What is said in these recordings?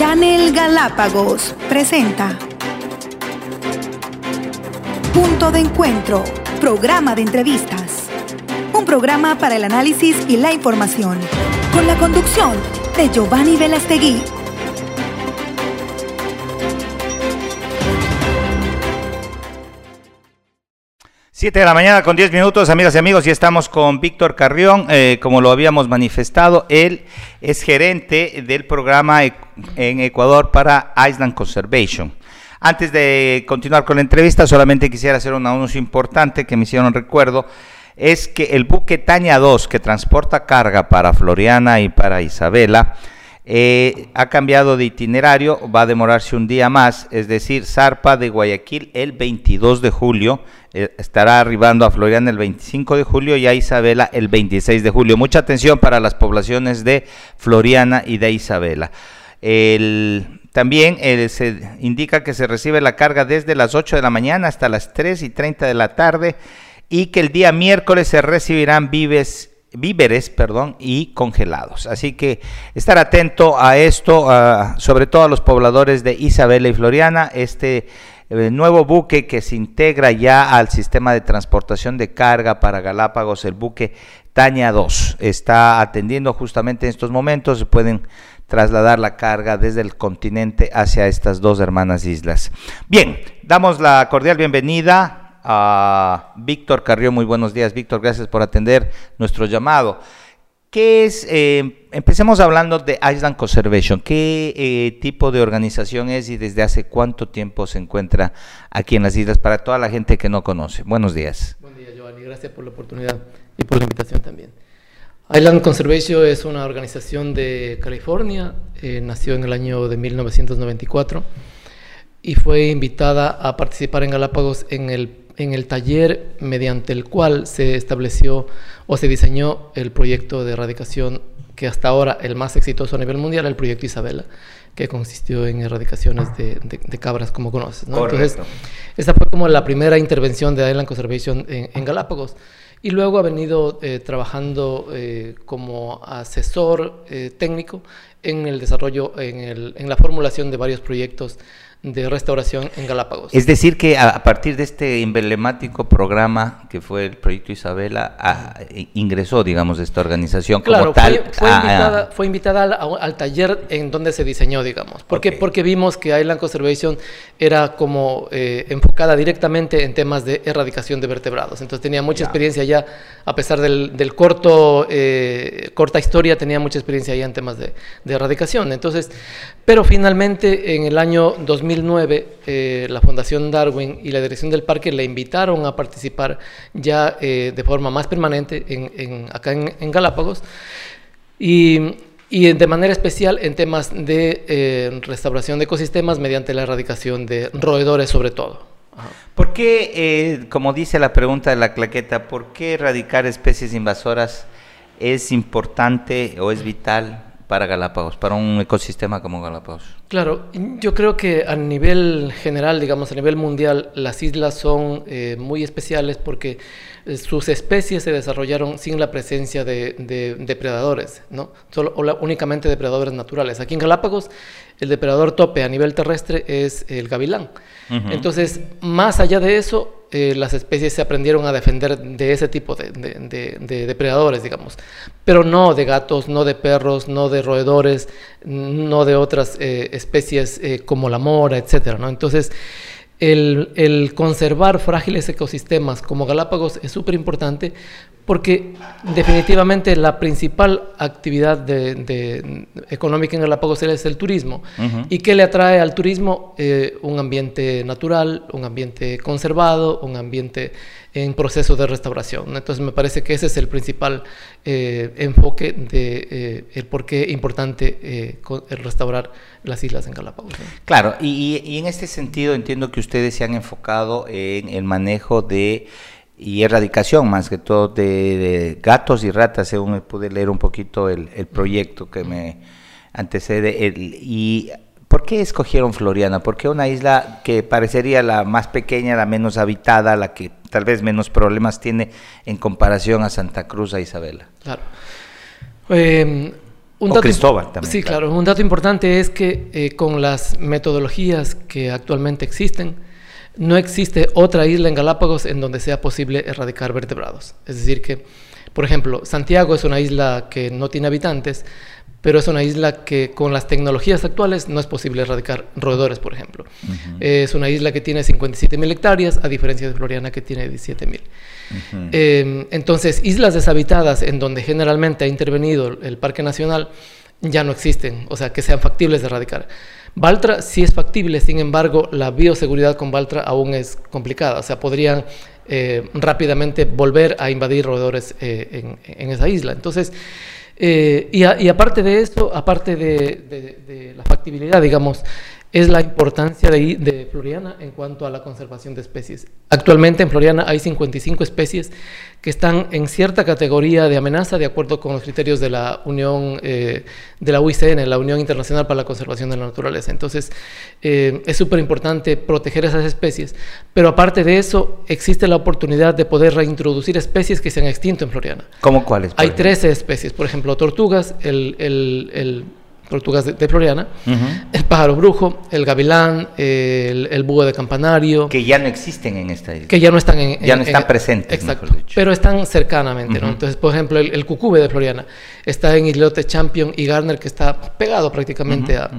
Channel Galápagos presenta Punto de Encuentro, programa de entrevistas. Un programa para el análisis y la información, con la conducción de Giovanni Velastegui. Siete de la mañana con diez minutos, amigas y amigos, y estamos con Víctor Carrión, eh, como lo habíamos manifestado, él es gerente del programa e- en Ecuador para Island Conservation. Antes de continuar con la entrevista, solamente quisiera hacer un anuncio importante que me hicieron recuerdo, es que el buque Taña 2, que transporta carga para Floriana y para Isabela, eh, ha cambiado de itinerario, va a demorarse un día más, es decir, zarpa de Guayaquil el 22 de julio, eh, estará arribando a Floriana el 25 de julio y a Isabela el 26 de julio. Mucha atención para las poblaciones de Floriana y de Isabela. El- también eh, se indica que se recibe la carga desde las 8 de la mañana hasta las 3 y 30 de la tarde y que el día miércoles se recibirán vives, víveres perdón, y congelados. Así que estar atento a esto, a- sobre todo a los pobladores de Isabela y Floriana, este eh, nuevo buque que se integra ya al sistema de transportación de carga para Galápagos, el buque Taña 2, está atendiendo justamente en estos momentos, se pueden trasladar la carga desde el continente hacia estas dos hermanas islas. Bien, damos la cordial bienvenida a Víctor Carrió. Muy buenos días, Víctor. Gracias por atender nuestro llamado. ¿Qué es? eh, empecemos hablando de Island Conservation. ¿Qué eh, tipo de organización es y desde hace cuánto tiempo se encuentra aquí en las islas para toda la gente que no conoce? Buenos días. Buen día, Giovanni. Gracias por la oportunidad y por la invitación también. Island Conservation es una organización de California, eh, nació en el año de 1994 y fue invitada a participar en Galápagos en el, en el taller mediante el cual se estableció o se diseñó el proyecto de erradicación que hasta ahora el más exitoso a nivel mundial, el proyecto Isabela, que consistió en erradicaciones de, de- de cabras, como conoces. ¿no? Entonces, esa fue como la primera intervención de Island Conservation en, en Galápagos. Y luego ha venido eh, trabajando eh, como asesor eh, técnico en el desarrollo, en, el- en la formulación de varios proyectos de restauración en Galápagos. Es decir, que a, partir de este emblemático programa que fue el proyecto Isabela, a- ingresó, digamos, esta organización Claro, como tal. fue, invitada, fue invitada al, al taller en donde se diseñó, digamos. Porque, Ok. porque vimos que Island Conservation era como eh, enfocada directamente en temas de erradicación de vertebrados. Entonces tenía mucha experiencia ya, a pesar del, del corto, eh, corta historia, tenía mucha experiencia ya en temas de, de erradicación. Entonces, pero finalmente en el año 2009, eh, la Fundación Darwin y la dirección del parque le invitaron a participar ya eh, de forma más permanente en, en- acá en, Galápagos y, de manera especial en temas de eh, restauración de ecosistemas mediante la erradicación de roedores sobre todo. Ajá. ¿Por qué, como dice la pregunta de la claqueta, por qué erradicar especies invasoras es importante o es vital para Galápagos, para un ecosistema como Galápagos? Claro, yo creo que a nivel general, digamos, a nivel mundial, las islas son eh, muy especiales porque eh, sus especies se desarrollaron sin la presencia de, de depredadores, ¿no? Solo, o la- únicamente depredadores naturales. Aquí en Galápagos, el depredador tope a nivel terrestre es el gavilán. Entonces, más allá de eso, eh, las especies se aprendieron a defender de ese tipo de, de- de- de depredadores, digamos. Pero no de gatos, no de perros, no de roedores, no de otras eh, especies eh, como la mora, etcétera, ¿no? Entonces, el, el conservar frágiles ecosistemas como Galápagos es súper importante porque definitivamente la principal actividad de- de- económica en Galápagos es el turismo. ¿Y qué le atrae al turismo? Eh, un ambiente natural, un ambiente conservado, un ambiente en proceso de restauración. Entonces me parece que ese es el principal eh, enfoque de eh, el por qué es importante restaurar las islas en Galápagos. ¿no? Claro, y- y en este sentido entiendo que ustedes se han enfocado en el manejo de y erradicación más que todo de, de gatos y ratas, según me pude leer un poquito el, el proyecto que me antecede. el- y ¿Por qué escogieron Floriana? ¿Por qué una isla que parecería la más pequeña, la menos habitada, la que tal vez menos problemas tiene en comparación a Santa Cruz, a Isabela? Claro. Eh, Un o Cristóbal también. Sí, claro. Un dato importante es que eh, con las metodologías que actualmente existen, no existe otra isla en Galápagos en donde sea posible erradicar vertebrados. Es decir, que, por ejemplo, Santiago es una isla que no tiene habitantes, pero es una isla que con las tecnologías actuales no es posible erradicar roedores, por ejemplo. Es una isla que tiene 57.000 hectáreas, a diferencia de Floriana que tiene 17.000. Em, entonces, islas deshabitadas en donde generalmente ha intervenido el Parque Nacional ya no existen, o sea, que sean factibles de erradicar. Baltra sí es factible, sin embargo, la bioseguridad con Baltra aún es complicada, o sea, podrían eh, rápidamente volver a invadir roedores eh, en, esa isla. Entonces, eh, y, aparte de esto, aparte de, la factibilidad, digamos, es la importancia de, de, Floriana en cuanto a la conservación de especies. Actualmente en Floriana hay 55 especies que están en cierta categoría de amenaza de acuerdo con los criterios de la Unión, eh, de la UICN, la Unión Internacional para la Conservación de la Naturaleza. Entonces, eh, es súper importante proteger esas especies, pero aparte de eso, existe la oportunidad de poder reintroducir especies que se han extinto en Floriana. ¿Cómo cuáles? Hay 13 especies, por ejemplo, tortugas, el, el, el tortugas de, Floriana, el pájaro brujo, el gavilán, el, búho de campanario. Que ya no existen en esta isla. Que ya no están en... Ya no están presentes. Exacto. Pero están cercanamente, ¿no? Entonces, por ejemplo, el, cucube de Floriana está en Islote Champion y Garner, que está pegado prácticamente a,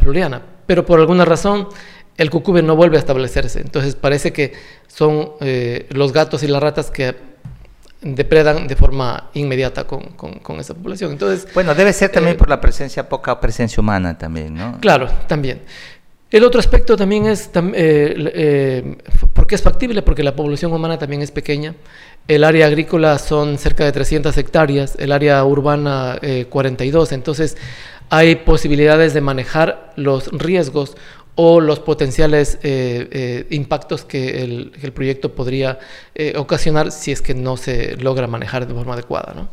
Floriana. Pero por alguna razón, el cucube no vuelve a establecerse. Entonces, parece que son eh, los gatos y las ratas que depredan de forma inmediata con, con, esa población. Entonces, bueno, debe ser también eh, por la presencia, poca presencia humana también, ¿no? Claro, también. El otro aspecto también es, eh, eh, ¿por qué es factible? Porque la población humana también es pequeña. El área agrícola son cerca de 300 hectáreas, el área urbana 42. Entonces, hay posibilidades de manejar los riesgos o los potenciales eh, eh, impactos que el, proyecto podría eh, ocasionar si es que no se logra manejar de forma adecuada. ¿no?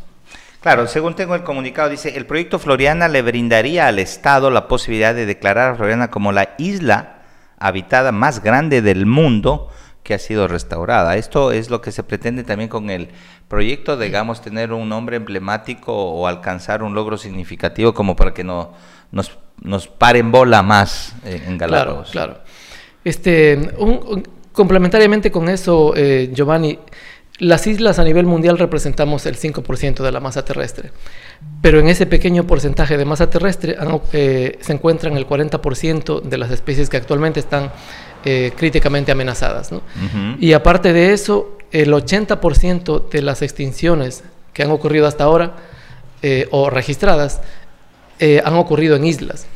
Claro, según tengo el comunicado, dice, el proyecto Floriana le brindaría al Estado la posibilidad de declarar a Floriana como la isla habitada más grande del mundo que ha sido restaurada. Esto es lo que se pretende también con el proyecto, digamos, tener un nombre emblemático o alcanzar un logro significativo como para que no, nos nos paren bola más eh, en Galápagos. Claro, claro. Este, complementariamente con eso, eh, Giovanni, las islas a nivel mundial representamos el 5% de la masa terrestre, pero en ese pequeño porcentaje de masa terrestre eh, se encuentran el 40% de las especies que actualmente están críticamente amenazadas. Y aparte de eso, el 80% de las extinciones que han ocurrido hasta ahora o registradas eh, han ocurrido en islas.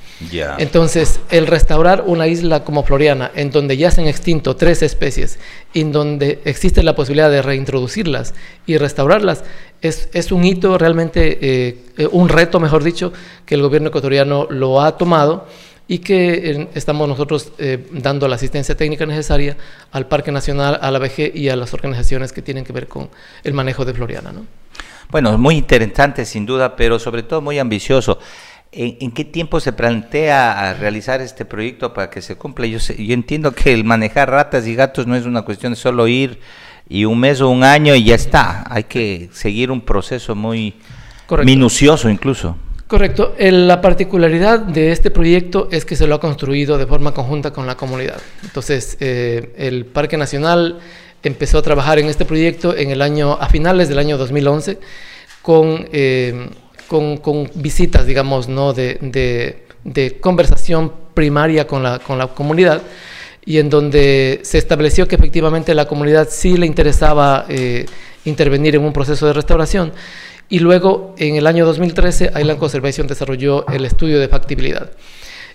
Entonces, el restaurar una isla como Floriana, en donde ya se han extinto tres especies, en donde existe la posibilidad de reintroducirlas y restaurarlas, es, es un hito realmente, eh, un reto, mejor dicho, que el gobierno ecuatoriano lo ha tomado y que estamos nosotros eh, dando la asistencia técnica necesaria al Parque Nacional, a la BG y a las organizaciones que tienen que ver con el manejo de Floriana. ¿no? Bueno, muy interesante sin duda, pero sobre todo muy ambicioso. ¿En, qué tiempo se plantea realizar este proyecto para que se cumpla? Yo, yo entiendo que el manejar ratas y gatos no es una cuestión de solo ir y un mes o un año y ya está. Hay que seguir un proceso muy minucioso incluso. Correcto. la particularidad de este proyecto es que se lo ha construido de forma conjunta con la comunidad. Entonces, eh, el Parque Nacional empezó a trabajar en este proyecto en el año, a finales del año 2011 con eh, con, visitas, digamos, ¿no? de, conversación primaria con la, comunidad y en donde se estableció que efectivamente la comunidad sí le interesaba eh, intervenir en un proceso de restauración. Y luego, en el año 2013, Island Conservation desarrolló el estudio de factibilidad.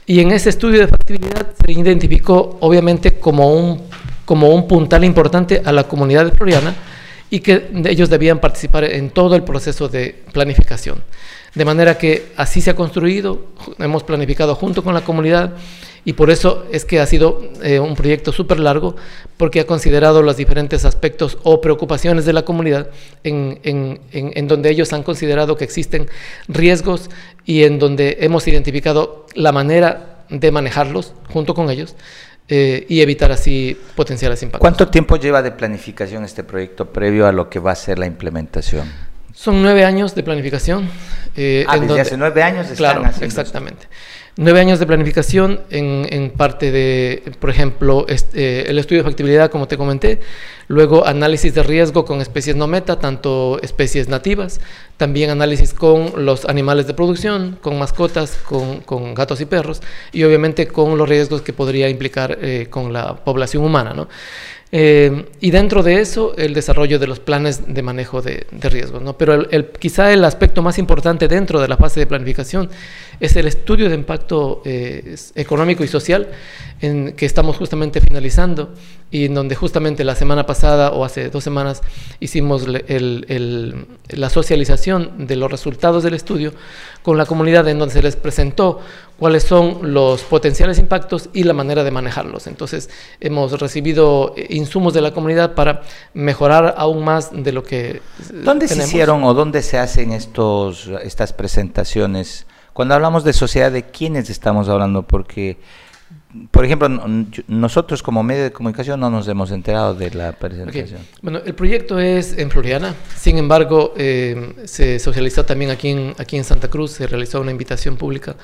Y en ese estudio de factibilidad se identificó, obviamente, como un, como un puntal importante a la comunidad de floriana, y que ellos debían participar en todo el proceso de planificación. De manera que así se ha construido, hemos planificado junto con la comunidad y por eso es que ha sido eh, un proyecto súper largo porque ha considerado los diferentes aspectos o preocupaciones de la comunidad en, en, en, donde ellos han considerado que existen riesgos y en donde hemos identificado la manera de manejarlos junto con ellos eh, y evitar así potenciales impactos. ¿Cuánto tiempo lleva de planificación este proyecto previo a lo que va a ser la implementación? Son nueve años de planificación. Eh, ah, desde hace nueve años están Claro, exactamente. Nueve años de planificación en, parte de, por ejemplo, este, el estudio de factibilidad, como te comenté, luego análisis de riesgo con especies no meta, tanto especies nativas, también análisis con los animales de producción, con mascotas, con, gatos y perros, y obviamente con los riesgos que podría implicar eh, con la población humana. ¿no? Eh, y dentro de eso, el desarrollo de los planes de manejo de, riesgos. ¿no? Pero el, quizá el aspecto más importante dentro de la fase de planificación es el estudio de impacto eh, económico y social en que estamos justamente finalizando y en donde justamente la semana pasada o hace dos semanas hicimos la socialización de los resultados del estudio con la comunidad en donde se les presentó cuáles son los potenciales impactos y la manera de manejarlos. Entonces hemos recibido insumos de la comunidad para mejorar aún más de lo que... ¿Dónde se hicieron o dónde se hacen estos, estas presentaciones? Cuando hablamos de sociedad, ¿de quiénes estamos hablando? Porque por ejemplo, nosotros como medio de comunicación no nos hemos enterado de la presentación. Bueno, el proyecto es en Floriana, sin embargo, eh, se socializó también aquí en, aquí en Santa Cruz, se realizó una invitación pública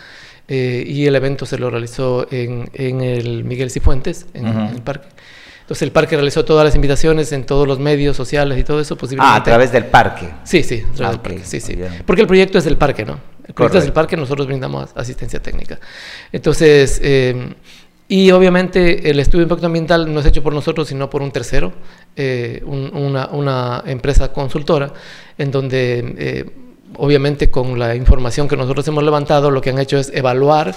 eh, y el evento se lo realizó en, el Miguel Cifuentes, en, el parque. Entonces el parque realizó todas las invitaciones en todos los medios sociales y todo eso. Ah, a través del parque. Sí, sí, a través del parque. Sí, sí. Porque el proyecto es del parque, ¿no? El proyecto es del parque, nosotros brindamos asistencia técnica. Entonces, eh, y obviamente el estudio de impacto ambiental no es hecho por nosotros, sino por un tercero, eh, una, empresa consultora, en donde eh, obviamente con la información que nosotros hemos levantado, lo que han hecho es evaluar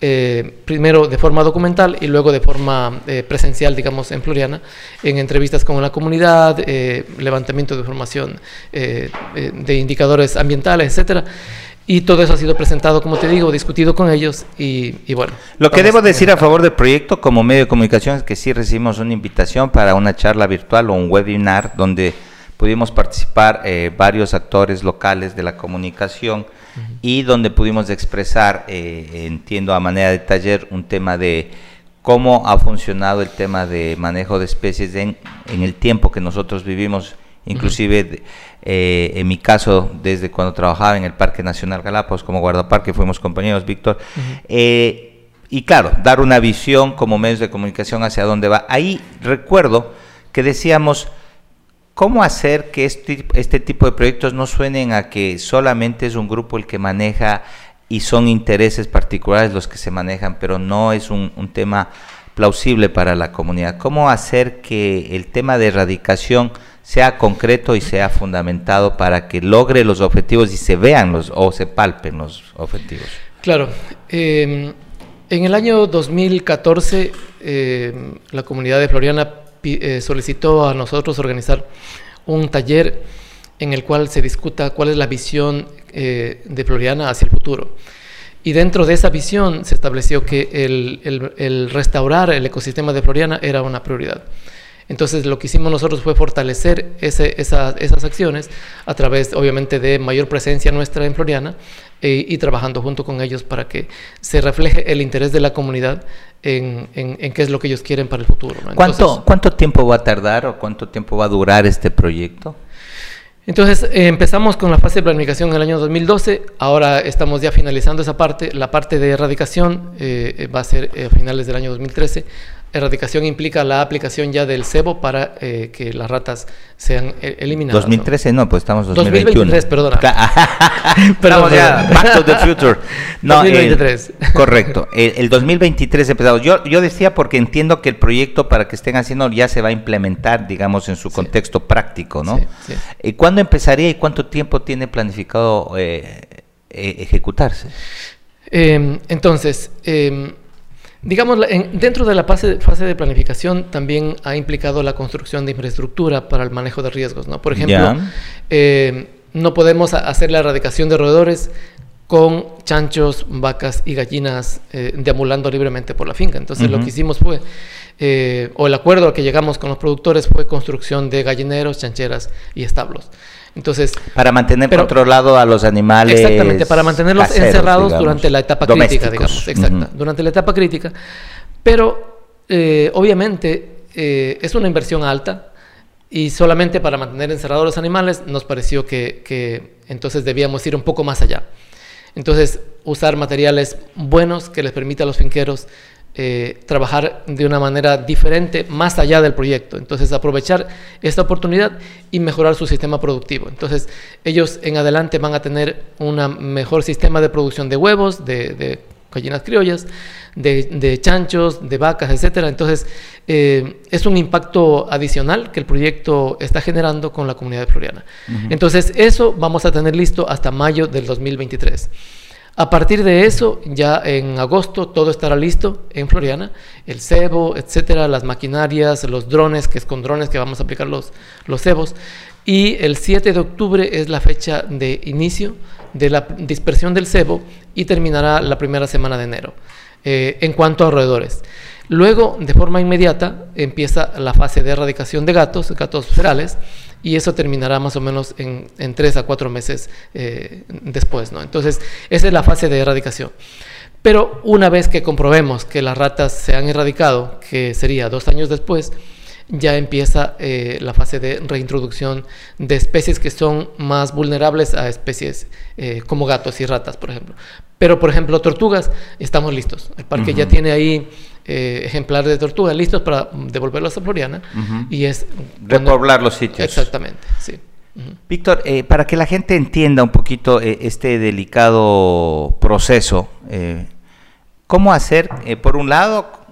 eh, primero de forma documental y luego de forma presencial, digamos, en Floriana, en entrevistas con la comunidad, levantamiento de información de indicadores ambientales, etcétera. Y todo eso ha sido presentado, como te digo, discutido con ellos y, bueno. Lo que debo decir a favor del proyecto como medio de comunicación es que sí recibimos una invitación para una charla virtual o un webinar donde pudimos participar eh, varios actores locales de la comunicación y donde pudimos expresar, eh, entiendo a manera de taller, un tema de cómo ha funcionado el tema de manejo de especies en, en el tiempo que nosotros vivimos Inclusive, eh, en mi caso, desde cuando trabajaba en el Parque Nacional Galápagos como guardaparque, fuimos compañeros, Víctor. Eh, y claro, dar una visión como medios de comunicación hacia dónde va. Ahí recuerdo que decíamos, ¿cómo hacer que este, este tipo de proyectos no suenen a que solamente es un grupo el que maneja y son intereses particulares los que se manejan, pero no es un, un tema plausible para la comunidad? ¿Cómo hacer que el tema de erradicación sea concreto y sea fundamentado para que logre los objetivos y se vean los o se palpen los objetivos. Claro. Em, en el año 2014, em, la comunidad de Floriana eh, solicitó a nosotros organizar un taller en el cual se discuta cuál es la visión eh, de Floriana hacia el futuro. Y dentro de esa visión se estableció que el restaurar el ecosistema de Floriana era una prioridad. Entonces lo que hicimos nosotros fue fortalecer esas acciones a través obviamente de mayor presencia nuestra en Floriana eh, y trabajando junto con ellos para que se refleje el interés de la comunidad en, qué es lo que ellos quieren para el futuro. ¿Cuánto, ¿Cuánto tiempo va a tardar o cuánto tiempo va a durar este proyecto? Entonces eh, empezamos con la fase de planificación en el año 2012, ahora estamos ya finalizando esa parte, la parte de erradicación eh, va a ser a finales del año 2013 erradicación implica la aplicación ya del cebo para eh, que las ratas sean eh, eliminadas. 2013 no, pues estamos en 2021. 2023, perdona. perdón, ya, back to the future. No, 2023. correcto. El, 2023 empezado. Yo, yo decía porque entiendo que el proyecto para que estén haciendo ya se va a implementar, digamos, en su contexto práctico, ¿no? Sí, ¿Y cuándo empezaría y cuánto tiempo tiene planificado eh, ejecutarse? Em, entonces, em, Digamos, dentro de la fase, fase, de planificación también ha implicado la construcción de infraestructura para el manejo de riesgos. ¿no? Por ejemplo, eh, no podemos hacer la erradicación de roedores con chanchos, vacas y gallinas eh, deambulando libremente por la finca. Entonces lo que hicimos fue, eh, o el acuerdo al que llegamos con los productores fue construcción de gallineros, chancheras y establos. Entonces, para mantener controlado a los animales. Exactamente, para mantenerlos encerrados durante la etapa crítica, digamos. Exacto, durante la etapa crítica. Pero, eh, obviamente, eh, es una inversión alta y solamente para mantener encerrados los animales nos pareció que, que entonces debíamos ir un poco más allá. Entonces, usar materiales buenos que les permita a los finqueros eh, trabajar de una manera diferente más allá del proyecto. Entonces, aprovechar esta oportunidad y mejorar su sistema productivo. Entonces, ellos en adelante van a tener un mejor sistema de producción de huevos, de, gallinas criollas, de, chanchos, de vacas, etcétera. Entonces, eh, es un impacto adicional que el proyecto está generando con la comunidad de Floriana. Entonces, eso vamos a tener listo hasta mayo del 2023. A partir de eso, ya en agosto todo estará listo en Floriana, el cebo, etcétera, las maquinarias, los drones, que es con drones que vamos a aplicar los, los cebos. Y el 7 de octubre es la fecha de inicio de la dispersión del cebo y terminará la primera semana de enero. Eh, en cuanto a roedores. Luego, de forma inmediata, empieza la fase de erradicación de gatos, gatos ferales, y eso terminará más o menos en, tres a cuatro meses eh, después. ¿no? Entonces, esa es la fase de erradicación. Pero una vez que comprobemos que las ratas se han erradicado, que sería dos años después, ya empieza eh, la fase de reintroducción de especies que son más vulnerables a especies eh, como gatos y ratas, por ejemplo. Pero, por ejemplo, tortugas, estamos listos. El parque ya tiene ahí eh, ejemplares de tortugas listos para devolverlos a Floriana y es... Repoblar los sitios. Exactamente, sí. Víctor, para que la gente entienda un poquito este delicado proceso, ¿cómo hacer, por un lado,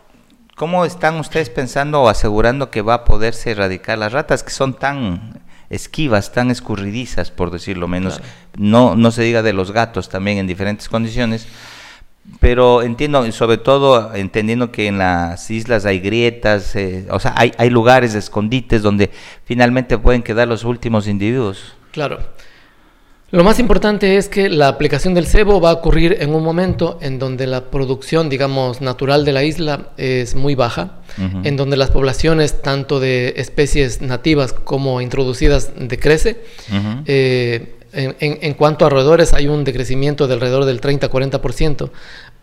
¿Cómo están ustedes pensando o asegurando que va a poderse erradicar las ratas que son tan esquivas, tan escurridizas, por decirlo menos? No, no se diga de los gatos también en diferentes condiciones. Pero entiendo, sobre todo entendiendo que en las islas hay grietas, eh, o sea, hay, hay lugares escondites donde finalmente pueden quedar los últimos individuos. Claro. Lo más importante es que la aplicación del cebo va a ocurrir en un momento en donde la producción, digamos, natural de la isla es muy baja, en donde las poblaciones, tanto de especies nativas como introducidas, decrece. Eh, en, cuanto a roedores, hay un decrecimiento de alrededor del 30-40%,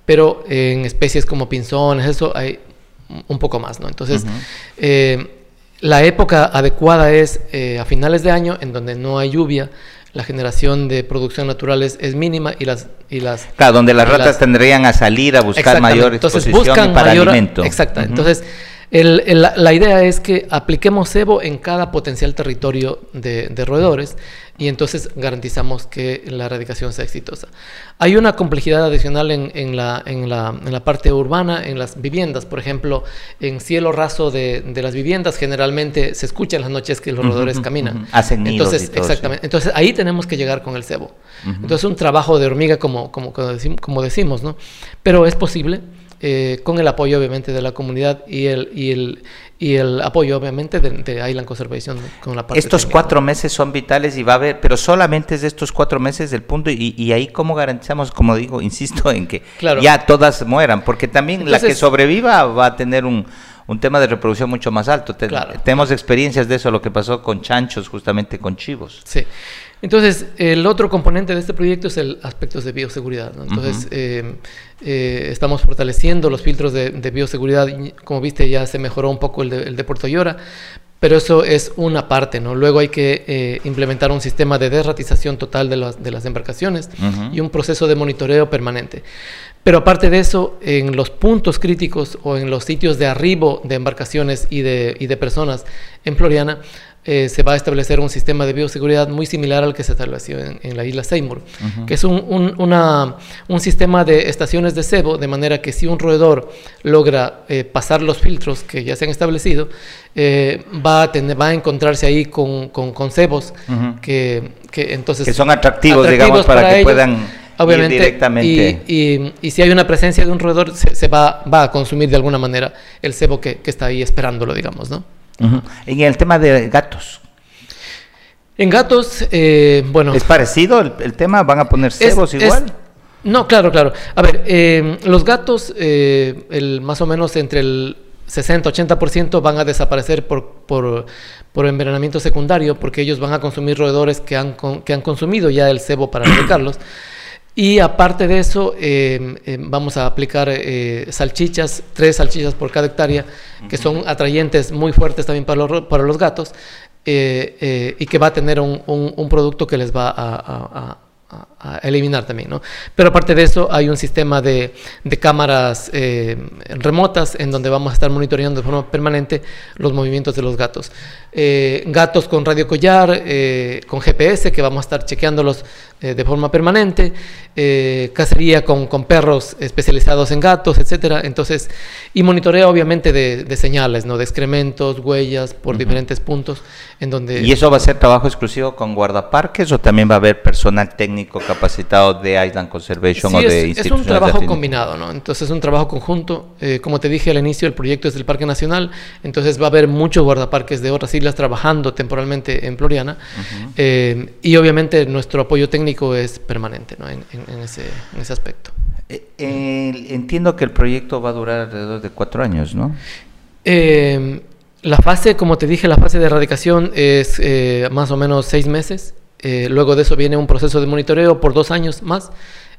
pero en especies como pinzones, eso hay un poco más, ¿no? Entonces, eh, la época adecuada es eh, a finales de año, en donde no hay lluvia, la generación de producción natural es, mínima y las... Y las claro, donde las ratas tendrían a salir a buscar mayor exposición para alimento. Exacto. Entonces, la idea es que apliquemos cebo en cada potencial territorio de, roedores y entonces garantizamos que la erradicación sea exitosa. Hay una complejidad adicional en, la, en, la, parte urbana, en las viviendas. Por ejemplo, en cielo raso de, las viviendas generalmente se escucha en las noches que los roedores caminan. Hacen nidos Entonces, exactamente. Entonces ahí tenemos que llegar con el cebo. Entonces un trabajo de hormiga como, como, como decimos, ¿no? Pero es posible. Eh, con el apoyo obviamente de la comunidad y el, y el, y el apoyo obviamente de, de Island Conservation con la parte Estos cuatro meses son vitales y va a haber, pero solamente es de estos cuatro meses del punto y, y ahí cómo garantizamos, como digo, insisto en que ya todas mueran, porque también la que sobreviva va a tener un, un tema de reproducción mucho más alto. tenemos experiencias de eso, lo que pasó con chanchos, justamente con chivos. Sí. Entonces, el otro componente de este proyecto es el aspecto de bioseguridad. Entonces, eh, eh, estamos fortaleciendo los filtros de, bioseguridad. Como viste, ya se mejoró un poco el de, el de Puerto Llora, pero eso es una parte, ¿no? Luego hay que eh, implementar un sistema de derratización total de las, de las embarcaciones y un proceso de monitoreo permanente. Pero aparte de eso, en los puntos críticos o en los sitios de arribo de embarcaciones y de, y de personas en Floriana, eh, se va a establecer un sistema de bioseguridad muy similar al que se estableció en, la isla Seymour, que es un, un, sistema de estaciones de cebo, de manera que si un roedor logra eh, pasar los filtros que ya se han establecido, eh, va, a tener, va a encontrarse ahí con, con, cebos que, que, entonces... Que son atractivos, digamos, para, que puedan... Obviamente, ir directamente. Y, y, si hay una presencia de un roedor, se, va, va, a consumir de alguna manera el cebo que, que está ahí esperándolo, digamos, ¿no? En el tema de gatos. En gatos, eh, bueno. ¿Es parecido el, tema? ¿Van a poner cebos igual? no, claro, claro. A ver, eh, los gatos, eh, el, más o menos entre el 60-80% van a desaparecer por, por, por, envenenamiento secundario, porque ellos van a consumir roedores que han, que han consumido ya el cebo para erradicarlos. Y aparte de eso, em, em, vamos a aplicar eh, salchichas, tres salchichas por cada hectárea, que son atrayentes muy fuertes también para los, para los gatos. y que va a tener un, un, producto que les va a a, eliminar también, ¿no? Pero aparte de eso, hay un sistema de, de cámaras eh, remotas en donde vamos a estar monitoreando de forma permanente los movimientos de los gatos. Eh, gatos con radio collar, eh, con GPS, que vamos a estar chequeándolos de forma permanente, cacería con, con, perros especializados en gatos, etcétera. Entonces, y monitoreo obviamente de, de señales, ¿no? De excrementos, huellas por diferentes puntos en donde... ¿Y eso va a ser trabajo exclusivo con guardaparques o también va a haber personal técnico capacitado de Island Conservation o de es, es un trabajo combinado, ¿no? Entonces es un trabajo conjunto. Eh, como te dije al inicio, el proyecto es del Parque Nacional, entonces va a haber muchos guardaparques de otras islas trabajando temporalmente en Floriana eh, y obviamente nuestro apoyo técnico es permanente ¿no? en, ese, en ese aspecto. Eh, entiendo que el proyecto va a durar alrededor de cuatro años, ¿no? la fase, como te dije, la fase de erradicación es más o menos seis meses. Eh, luego de eso viene un proceso de monitoreo por dos años más,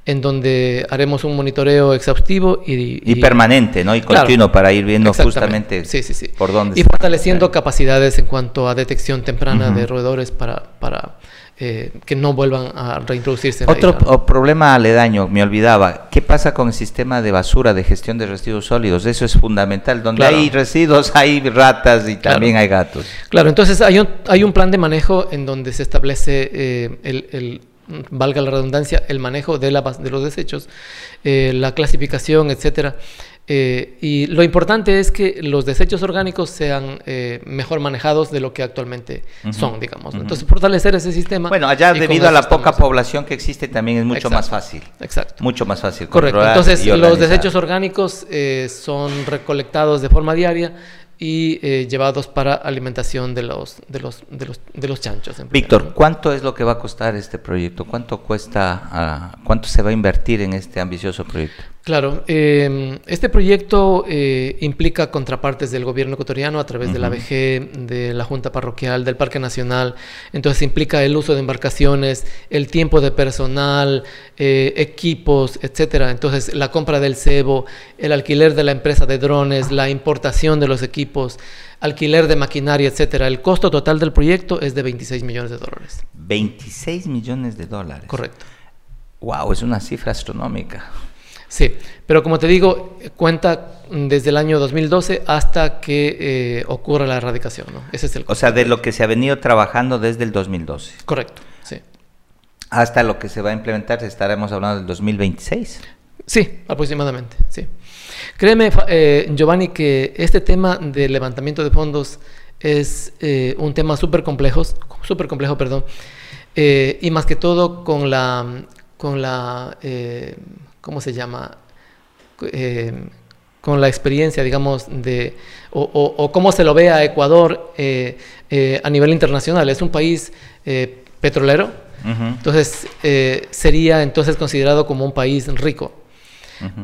en donde haremos un monitoreo exhaustivo y, y, permanente, ¿no? Y continuo para ir viendo justamente sí, sí, sí. por dónde. Y fortaleciendo capacidades en cuanto a detección temprana de roedores para, para eh, que no vuelvan a reintroducirse. En Otro problema aledaño, me olvidaba, ¿qué pasa con el sistema de basura, de gestión de residuos sólidos? Eso es fundamental. Donde hay residuos hay ratas y también hay gatos. Claro, entonces hay un, hay un plan de manejo en donde se establece eh, el, valga la redundancia, el manejo de, la, de los desechos, eh, la clasificación, etcétera. Eh, y lo importante es que los desechos orgánicos sean eh, mejor manejados de lo que actualmente son, digamos. Entonces, fortalecer ese sistema. Bueno, allá debido a la poca población que existe también es mucho más fácil. Exacto. Mucho más fácil. Correcto. Entonces, los desechos orgánicos eh, son recolectados de forma diaria y eh, llevados para alimentación de los, de los, de los, de los chanchos. Víctor, ¿cuánto es lo que va a costar este proyecto? ¿Cuánto cuesta, uh, cuánto se va a invertir en este ambicioso proyecto? Claro, eh, este proyecto eh, implica contrapartes del gobierno ecuatoriano a través de la VG, de la Junta Parroquial, del Parque Nacional. Entonces implica el uso de embarcaciones, el tiempo de personal, eh, equipos, etcétera. Entonces la compra del cebo, el alquiler de la empresa de drones, la importación de los equipos, alquiler de maquinaria, etcétera. El costo total del proyecto es de 26 millones de dólares. 26 millones de dólares. Correcto. Wow, es una cifra astronómica. Sí, pero como te digo, cuenta desde el año 2012 hasta que eh, ocurra la erradicación. ¿no? Ese es el o sea, de lo que se ha venido trabajando desde el 2012. Correcto, sí. Hasta lo que se va a implementar, estaremos hablando del 2026. Sí, aproximadamente, sí. Créeme, eh, Giovanni, que este tema de levantamiento de fondos es eh, un tema súper complejo, súper complejo, perdón, y más que todo con la, con la ¿cómo se llama? Eh, con la experiencia, digamos, de, o, cómo se lo ve a Ecuador eh, eh, a nivel internacional. Es un país petrolero, entonces sería entonces considerado como un país rico.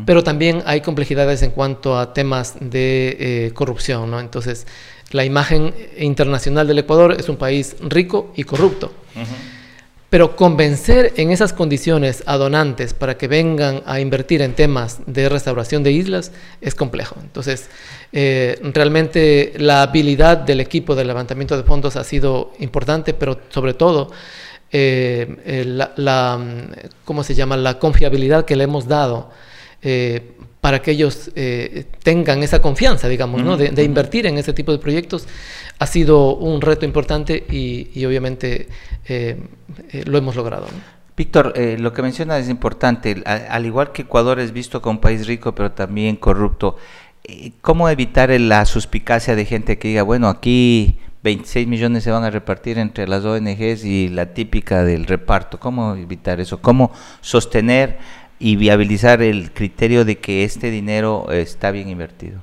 Pero también hay complejidades en cuanto a temas de corrupción, ¿no? Entonces, la imagen internacional del Ecuador es un país rico y corrupto. Pero convencer en esas condiciones a donantes para que vengan a invertir en temas de restauración de islas es complejo. Entonces, eh, realmente la habilidad del equipo de levantamiento de fondos ha sido importante, pero sobre todo eh, la, ¿cómo se llama? La confiabilidad que le hemos dado eh, para que ellos eh, tengan esa confianza, digamos, ¿no? de, invertir en ese tipo de proyectos, ha sido un reto importante y, obviamente eh, eh, lo hemos logrado. Víctor, lo que menciona es importante. Al, igual que Ecuador es visto como un país rico, pero también corrupto, ¿cómo evitar la suspicacia de gente que diga, bueno, aquí 26 millones se van a repartir entre las ONGs y la típica del reparto? ¿Cómo evitar eso? ¿Cómo sostener y viabilizar el criterio de que este dinero está bien invertido?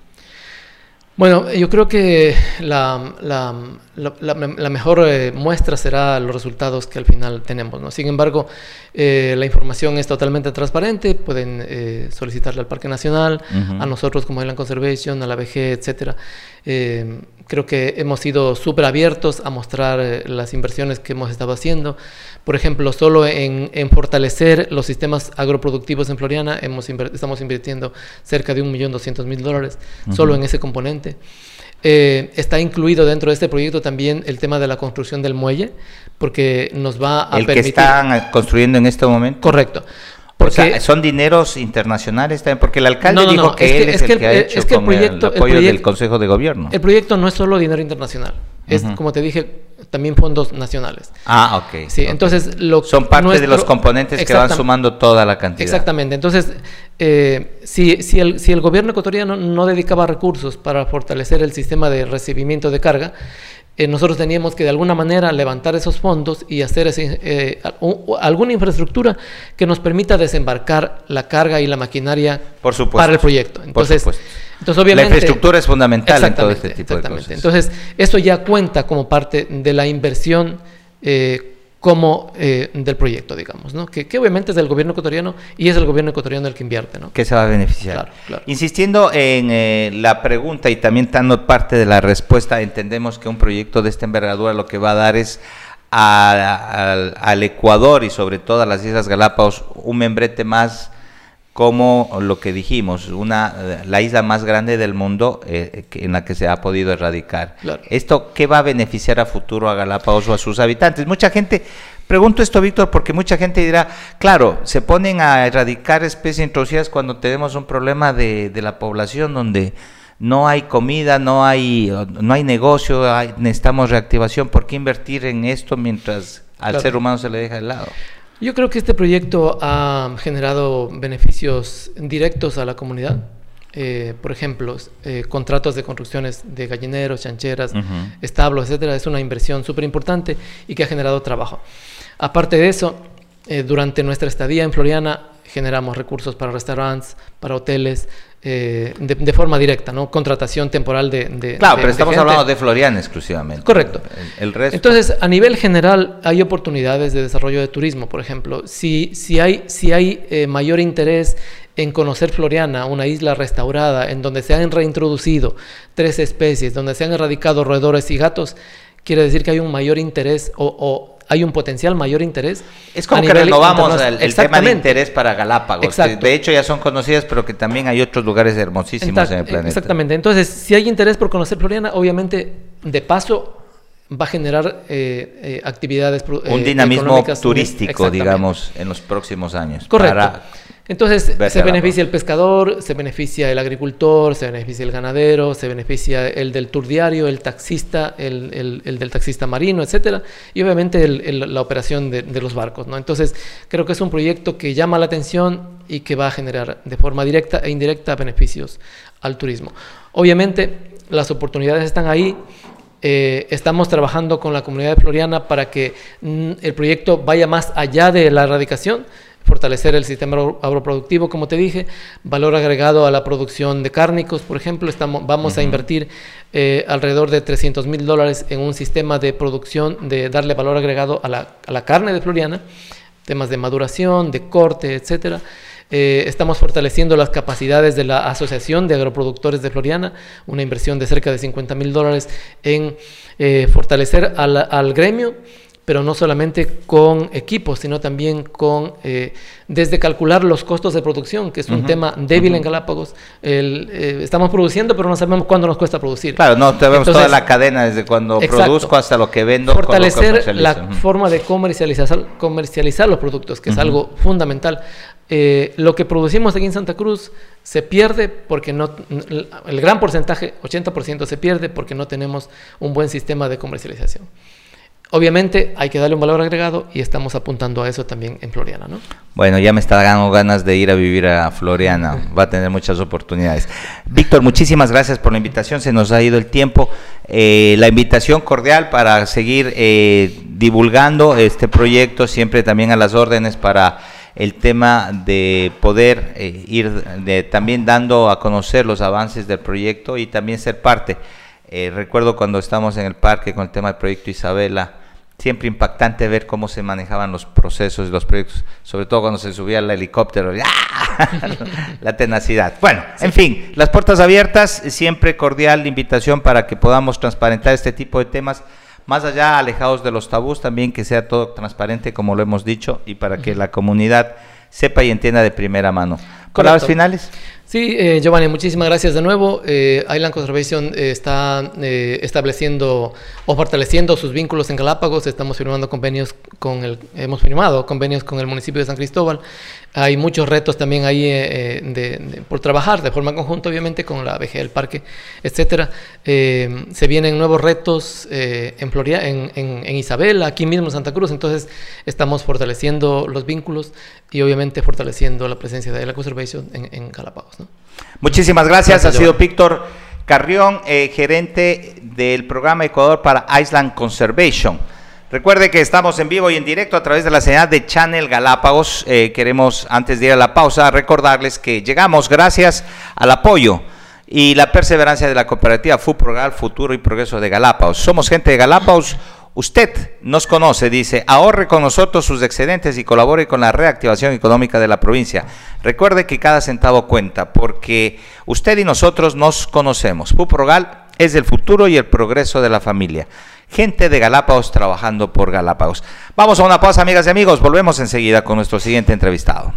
Bueno, yo creo que la, la, la, mejor eh, muestra será los resultados que al final tenemos. ¿no? Sin embargo, eh, la información es totalmente transparente, pueden eh, solicitarle al Parque Nacional, a nosotros como Island Conservation, a la VG, etcétera. creo que hemos sido súper abiertos a mostrar las inversiones que hemos estado haciendo. Por ejemplo, solo en, fortalecer los sistemas agroproductivos en Floriana hemos estamos invirtiendo cerca de 1.200.000 dólares, solo en ese componente. Eh, está incluido dentro de este proyecto también el tema de la construcción del muelle, porque nos va a el permitir... que están construyendo en este momento. Correcto. Porque, o sea, son dineros internacionales también, porque el alcalde No, no, dijo no, que es que- él es, el el- que ha hecho es que el con proyecto- el el apoyo del proyecto- Consejo de Gobierno. El proyecto no es solo dinero internacional, es, como te dije, también fondos nacionales. Ah, ok. Sí, ok. entonces lo Son parte de los componentes que van sumando toda la cantidad. Exactamente. Entonces, eh, si, si, el, si el gobierno ecuatoriano no dedicaba recursos para fortalecer el sistema de recibimiento de carga, eh, nosotros teníamos que de alguna manera levantar esos fondos y hacer ese, eh, alguna infraestructura que nos permita desembarcar la carga y la maquinaria Por supuesto. para el proyecto. Entonces, supuesto. Entonces obviamente, la infraestructura es fundamental en todo este tipo de cosas. Entonces, eso ya cuenta como parte de la inversión eh, como eh, del proyecto, digamos, ¿no? Que, que obviamente es del gobierno ecuatoriano y es el gobierno ecuatoriano el que invierte, ¿no? que se va a beneficiar. Claro, claro. Insistiendo en eh, la pregunta y también dando parte de la respuesta, entendemos que un proyecto de esta envergadura lo que va a dar es a- al Ecuador y sobre todo a las Islas Galápagos un membrete más como lo que dijimos, una la isla más grande del mundo eh, en la que se ha podido erradicar. Claro. ¿Esto qué va a beneficiar a futuro a Galápagos o a sus habitantes? Mucha gente, pregunto esto, Víctor, porque mucha gente dirá, claro, se ponen a erradicar especies introducidas cuando tenemos un problema de, de la población donde no hay comida, no hay, no hay negocio, hay- necesitamos reactivación. ¿Por qué invertir en esto mientras al Claro. ser humano se le deja de lado? Yo creo que este proyecto ha generado beneficios directos a la comunidad. Eh, por ejemplo, eh, contratos de construcciones de gallineros, chancheras, establos, etcétera, es una inversión súper importante y que ha generado trabajo. Aparte de eso, eh, durante nuestra estadía en Floriana generamos recursos para restaurantes, para hoteles, eh, de, de forma directa, ¿no? Contratación temporal de... de- Claro, de- pero estamos hablando de Floriana exclusivamente. Correcto. El, el resto. Entonces, a nivel general, hay oportunidades de desarrollo de turismo, por ejemplo. Si, si hay, si hay eh, mayor interés en conocer Floriana, una isla restaurada, en donde se han reintroducido tres especies, donde se han erradicado roedores y gatos, quiere decir que hay un mayor interés o, o hay un potencial mayor interés. Es como que renovamos el, el tema de interés para Galápagos. que de hecho ya son conocidas, pero que también hay otros lugares hermosísimos en el planeta. Exactamente. Entonces, si hay interés por conocer Floriana, obviamente, de paso, va a generar eh, eh, actividades pro- Un eh, dinamismo turístico, digamos, en los próximos años. Correcto. para- Entonces se beneficia el pescador, se beneficia el agricultor, se beneficia el ganadero, se beneficia el del tour diario, el taxista, el, el- el del taxista marino, etcétera, y obviamente el- la operación de, de los barcos. ¿no? Entonces creo que es un proyecto que llama la atención y que va a generar de forma directa e indirecta beneficios al turismo. Obviamente las oportunidades están ahí. Eh, estamos trabajando con la comunidad de Floriana para que mm, el proyecto vaya más allá de la erradicación, fortalecer el sistema agro- agroproductivo, como te dije, valor agregado a la producción de cárnicos, por ejemplo, estamos, vamos a invertir eh, alrededor de 300 mil dólares en un sistema de producción, de darle valor agregado a la, a la carne de Floriana, temas de maduración, de corte, etcétera. Eh, estamos fortaleciendo las capacidades de la Asociación de Agroproductores de Floriana, una inversión de cerca de 50 mil dólares en eh, fortalecer al, al gremio, pero no solamente con equipos, sino también con, eh, desde calcular los costos de producción, que es un tema débil en Galápagos. El, eh, estamos produciendo, pero no sabemos cuándo nos cuesta producir. Claro, no, tenemos toda la cadena, desde cuando Exacto. produzco hasta lo que vendo. que fortalecer la forma de comercializar, comercializar los productos, que es algo fundamental. Eh, lo que producimos aquí en Santa Cruz se pierde porque no, el gran porcentaje, 80% se pierde porque no tenemos un buen sistema de comercialización. Obviamente hay que darle un valor agregado y estamos apuntando a eso también en Floriana, ¿no? Bueno, ya me está dando ganas de ir a vivir a Floriana. Va a tener muchas oportunidades. Víctor, muchísimas gracias por la invitación. Se nos ha ido el tiempo. Eh, la invitación cordial para seguir eh, divulgando este proyecto, siempre también a las órdenes para el tema de poder eh, ir de, también dando a conocer los avances del proyecto y también ser parte. Recuerdo cuando estábamos en el parque con el tema del proyecto Isabela, siempre impactante ver cómo se manejaban los procesos y los proyectos, sobre todo cuando se subía el helicóptero, ¡ah! la tenacidad. Bueno, en fin, las puertas abiertas, siempre cordial invitación para que podamos transparentar este tipo de temas, más allá alejados de los tabús, también que sea todo transparente como lo hemos dicho y para que la comunidad sepa y entienda de primera mano. Palabras finales. Sí, eh, Giovanni, muchísimas gracias de nuevo. Eh, Island Conservation eh, está estableciendo o fortaleciendo sus vínculos en Galápagos. Estamos firmando convenios con el, hemos firmado convenios con el municipio de San Cristóbal. Hay muchos retos también ahí eh, eh, de- de- por trabajar de forma conjunta, obviamente, con la VG del parque, etcétera. Eh, se vienen nuevos retos eh, en, Floria, en, en, en Isabel, aquí mismo en Santa Cruz. Entonces, estamos fortaleciendo los vínculos y, obviamente, fortaleciendo la presencia de la Conservation en, en Galápagos. ¿no? Muchísimas gracias. Gracias, ha sido. Víctor Carrión, eh, gerente del programa Ecuador para Island Conservation. Recuerde que estamos en vivo y en directo a través de la señal de Channel Galápagos. Eh, queremos, antes de ir a la pausa, recordarles que llegamos gracias al apoyo y la perseverancia de la cooperativa FUPROGAL, Futuro y Progreso de Galápagos. Somos gente de Galápagos. Usted nos conoce, dice, ahorre con nosotros sus excedentes y colabore con la reactivación económica de la provincia. Recuerde que cada centavo cuenta, porque usted y nosotros nos conocemos. FUPROGAL es el futuro y el progreso de la familia. Gente de Galápagos trabajando por Galápagos. Vamos a una pausa, amigas y amigos. Volvemos enseguida con nuestro siguiente entrevistado.